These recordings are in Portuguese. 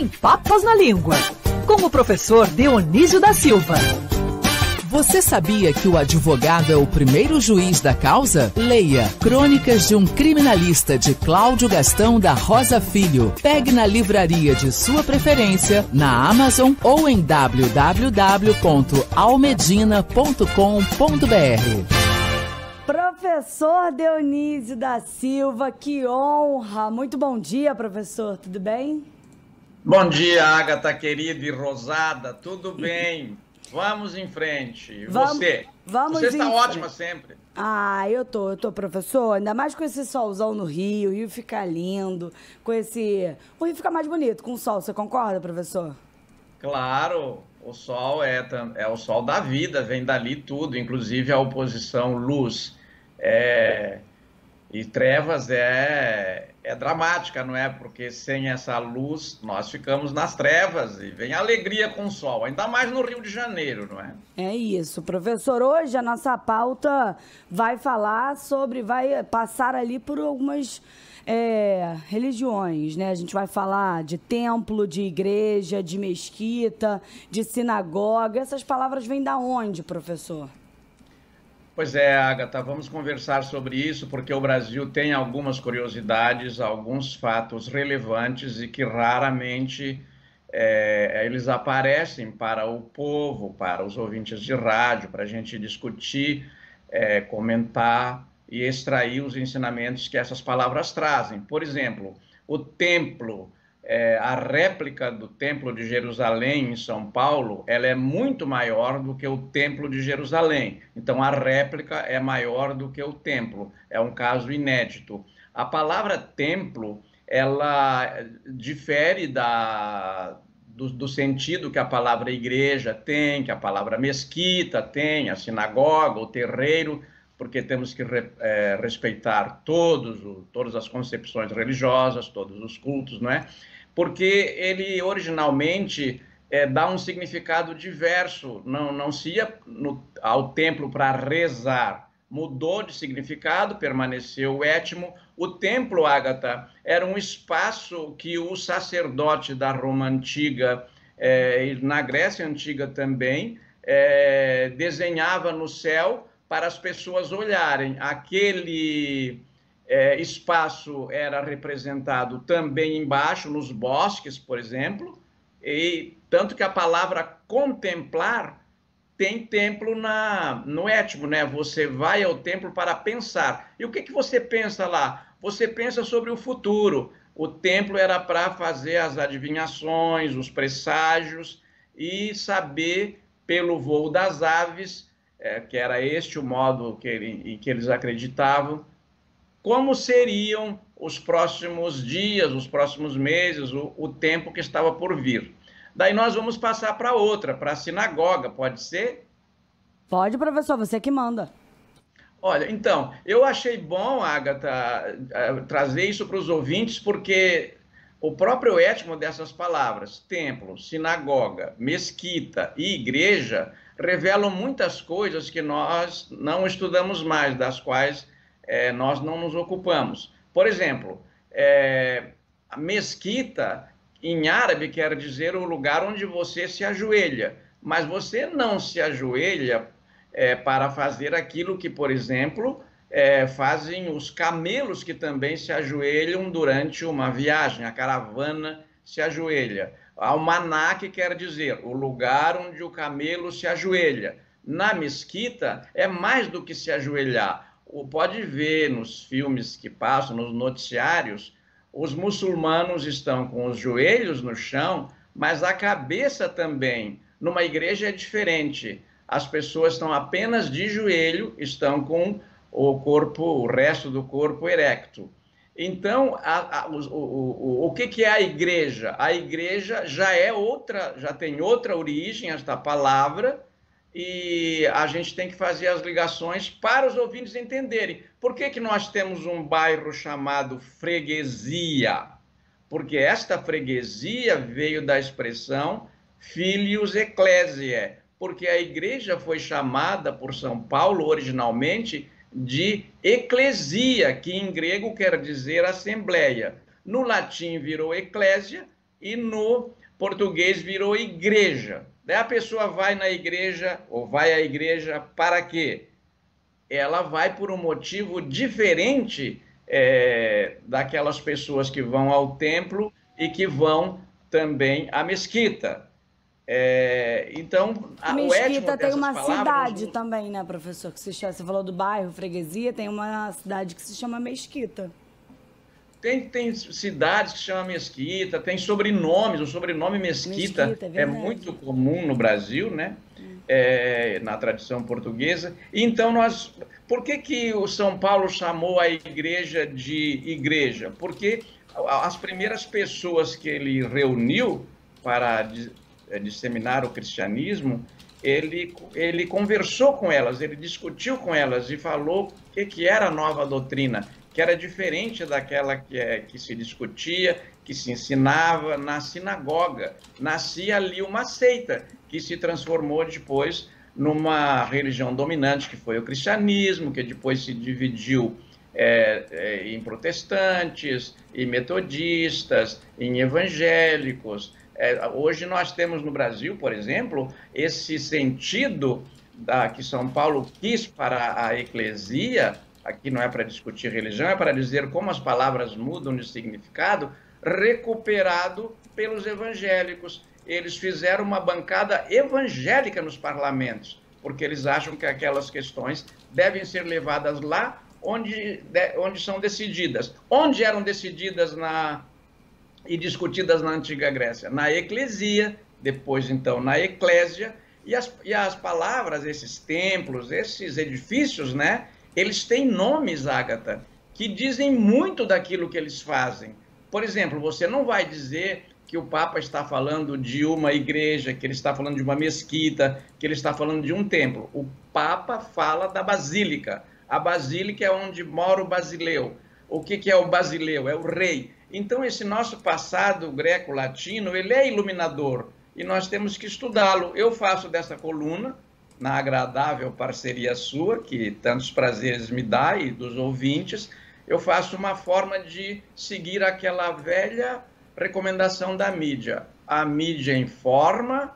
sem papas na língua, com o professor Dionísio da Silva. Você sabia que o advogado é o primeiro juiz da causa? Leia Crônicas de um Criminalista de Cláudio Gastão da Rosa Filho. Pegue na livraria de sua preferência, na Amazon ou em www.almedina.com.br. Professor Dionísio da Silva, que honra! Muito bom dia, professor, tudo bem? Bom dia, Agatha querida e rosada, tudo bem? Vamos em frente. E Vamos- você? vamos Você está ótima sempre. Ah, eu tô, eu tô, professor, ainda mais com esse solzão no Rio, o Rio fica lindo, com esse... O Rio fica mais bonito com o sol, você concorda, professor? Claro, o sol é, é o sol da vida, vem dali tudo, inclusive a oposição luz é, e trevas é, é dramática, não é? Porque sem essa luz nós ficamos nas trevas e vem alegria com o sol, ainda mais no Rio de Janeiro, não é? É isso, professor. Hoje a nossa pauta vai falar sobre, vai passar ali por algumas é, religiões, né? A gente vai falar de templo, de igreja, de mesquita, de sinagoga. Essas palavras vêm da onde, professor? Pois é, Agatha, vamos conversar sobre isso, porque o Brasil tem algumas curiosidades, alguns fatos relevantes e que raramente é, eles aparecem para o povo, para os ouvintes de rádio, para a gente discutir, é, comentar e extrair os ensinamentos que essas palavras trazem. Por exemplo, o templo, é, a réplica do Templo de Jerusalém em São Paulo, ela é muito maior do que o Templo de Jerusalém. Então, a réplica é maior do que o templo. É um caso inédito. A palavra templo, ela difere da, do, do sentido que a palavra igreja tem, que a palavra mesquita tem, a sinagoga, o terreiro, porque temos que re- eh, respeitar todos, o- todas as concepções religiosas, todos os cultos, não é? Porque ele originalmente eh, dá um significado diverso, não, não se ia no- ao templo para rezar, mudou de significado, permaneceu o étimo. O templo, Ágata, era um espaço que o sacerdote da Roma antiga, eh, e na Grécia antiga também, eh, desenhava no céu para as pessoas olharem. Aquele eh, espaço era representado também embaixo, nos bosques, por exemplo, e tanto que a palavra contemplar tem templo na, no étimo, né? Você vai ao templo para pensar. E o que, que você pensa lá? Você pensa sobre o futuro. O templo era para fazer as adivinhações, os presságios e saber pelo voo das aves, eh, que era este o modo que, ele- em que eles acreditavam, como seriam os próximos dias, os próximos meses, o, o tempo que estava por vir. Daí nós vamos passar para outra, para a sinagoga, pode ser? Pode, professor, você que manda. Olha, então, eu achei bom, Agatha, eh, trazer isso para os ouvintes, porque o próprio étimo dessas palavras, templo, sinagoga, mesquita e igreja, revelam muitas coisas que nós não estudamos mais, das quais eh, nós não nos ocupamos. Por exemplo, eh, a mesquita, em árabe, quer dizer o lugar onde você se ajoelha, mas você não se ajoelha é, para fazer aquilo que, por exemplo, é, fazem os camelos que também se ajoelham durante uma viagem, a caravana se ajoelha. Almaná, que quer dizer o lugar onde o camelo se ajoelha. Na mesquita, é mais do que se ajoelhar. O- Pode ver nos filmes que passam, nos noticiários, os muçulmanos estão com os joelhos no chão, mas a cabeça também. Numa igreja é diferente. As pessoas estão apenas de joelho, estão com o corpo, o resto do corpo erecto. Então, a- a- o, o, o, o que, que é a igreja? A igreja já é outra, já tem outra origem, esta palavra, e a gente tem que fazer as ligações para os ouvintes entenderem. Por que, que nós temos um bairro chamado freguesia? Porque esta freguesia veio da expressão filius ecclesiae, porque a igreja foi chamada por São Paulo originalmente de eclesia, que em grego quer dizer assembleia. No latim virou eclésia e no português virou igreja. Daí a pessoa vai na igreja, ou vai à igreja para quê? Ela vai por um motivo diferente é, daquelas pessoas que vão ao templo e que vão também à mesquita. É, então, a mesquita tem uma palavras, cidade também, né, professor? Que se chama, você falou do bairro, freguesia, tem uma cidade que se chama Mesquita. Tem, tem cidades que se chama Mesquita, tem sobrenomes, o sobrenome Mesquita, Mesquita é, é, muito comum no Brasil, né? É, na tradição portuguesa. Então, nós. Por que, que o São Paulo chamou a igreja de igreja? Porque as primeiras pessoas que ele reuniu para disseminar o cristianismo, ele, ele conversou com elas, ele discutiu com elas e falou o que, que era a nova doutrina, que era diferente daquela que, é, que se discutia, que se ensinava na sinagoga. Nascia ali uma seita que se transformou depois numa religião dominante, que foi o cristianismo, que depois se dividiu é, é, em protestantes, em metodistas, em evangélicos. É, hoje nós temos no Brasil, por exemplo, esse sentido da, que São Paulo quis para a eclesia, aqui não é para discutir religião, é para dizer como as palavras mudam de significado, recuperado pelos evangélicos. Eles fizeram uma bancada evangélica nos parlamentos, porque eles acham que aquelas questões devem ser levadas lá onde, onde são decididas. Onde eram decididas na, e discutidas na antiga Grécia? Na eclesia, depois então na eclésia, e as, e as palavras, esses templos, esses edifícios, né? Eles têm nomes, Ágata, que dizem muito daquilo que eles fazem. Por exemplo, você não vai dizer que o Papa está falando de uma igreja, que ele está falando de uma mesquita, que ele está falando de um templo. O Papa fala da basílica. A basílica é onde mora o basileu. O que, que é o basileu? É o rei. Então, esse nosso passado greco-latino, ele é iluminador e nós temos que estudá-lo. Eu faço dessa coluna, na agradável parceria sua, que tantos prazeres me dá e dos ouvintes, eu faço uma forma de seguir aquela velha recomendação da mídia. A mídia informa,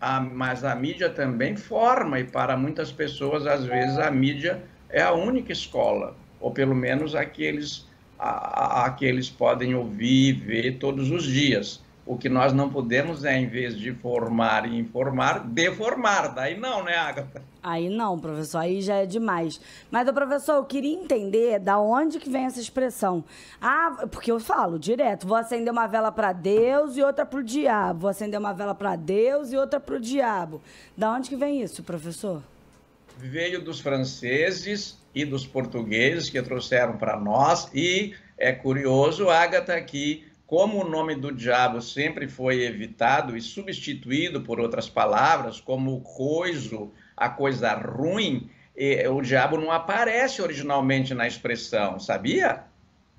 a, mas a mídia também forma, e para muitas pessoas, às vezes, a mídia é a única escola, ou pelo menos aqueles a, a, que eles podem ouvir e ver todos os dias. O que nós não podemos é, em vez de formar e informar, deformar. Daí não, né, Agatha? Aí não, professor, aí já é demais. Mas, professor, eu queria entender da onde que vem essa expressão. Ah, porque eu falo direto, vou acender uma vela para Deus e outra para o diabo. Vou acender uma vela para Deus e outra para o diabo. Da onde que vem isso, professor? veio dos franceses e dos portugueses que trouxeram para nós. E é curioso, Agatha, que como o nome do diabo sempre foi evitado e substituído por outras palavras, como coiso, a coisa ruim, o diabo não aparece originalmente na expressão, sabia?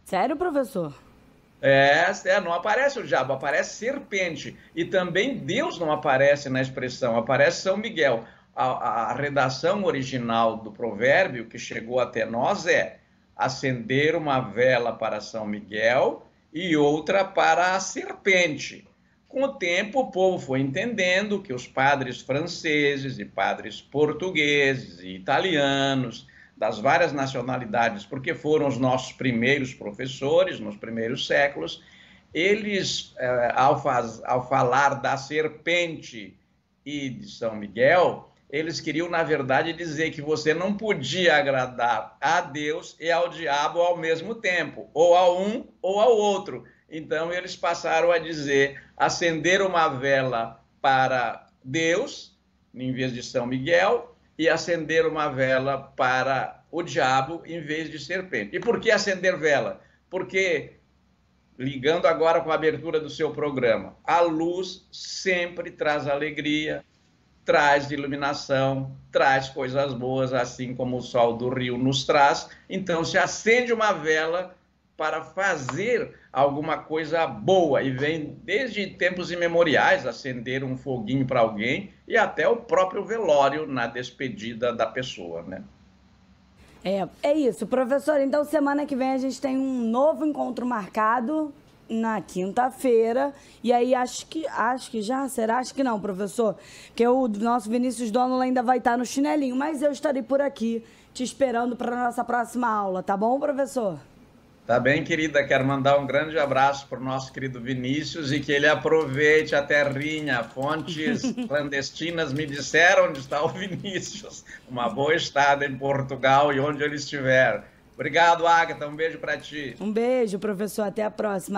Sério, professor? É, é, não aparece o diabo, aparece serpente. E também Deus não aparece na expressão, aparece São Miguel a, a redação original do provérbio que chegou até nós é acender uma vela para São Miguel e outra para a serpente. Com o tempo, o povo foi entendendo que os padres franceses e padres portugueses e italianos, das várias nacionalidades, porque foram os nossos primeiros professores nos primeiros séculos, eles, eh, ao, faz, ao falar da serpente e de São Miguel, eles queriam, na verdade, dizer que você não podia agradar a Deus e ao diabo ao mesmo tempo, ou a um ou ao outro. Então, eles passaram a dizer: acender uma vela para Deus, em vez de São Miguel, e acender uma vela para o diabo, em vez de serpente. E por que acender vela? Porque, ligando agora com a abertura do seu programa, a luz sempre traz alegria, traz iluminação, traz coisas boas, assim como o sol do rio nos traz. Então, se acende uma vela para fazer alguma coisa boa e vem desde tempos imemoriais acender um foguinho para alguém e até o próprio velório na despedida da pessoa, né? É, é isso, professor. Então, semana que vem a gente tem um novo encontro marcado na quinta-feira. E aí acho que acho que já será, acho que não, professor, porque o nosso Vinícius Dono ainda vai estar no chinelinho, mas eu estarei por aqui te esperando para nossa próxima aula, tá bom, professor? Tá bem, querida. Quero mandar um grande abraço para o nosso querido Vinícius e que ele aproveite a terrinha. Fontes clandestinas me disseram onde está o Vinícius. Uma boa estada em Portugal e onde ele estiver. Obrigado, Agatha. Um beijo para ti. Um beijo, professor. Até a próxima.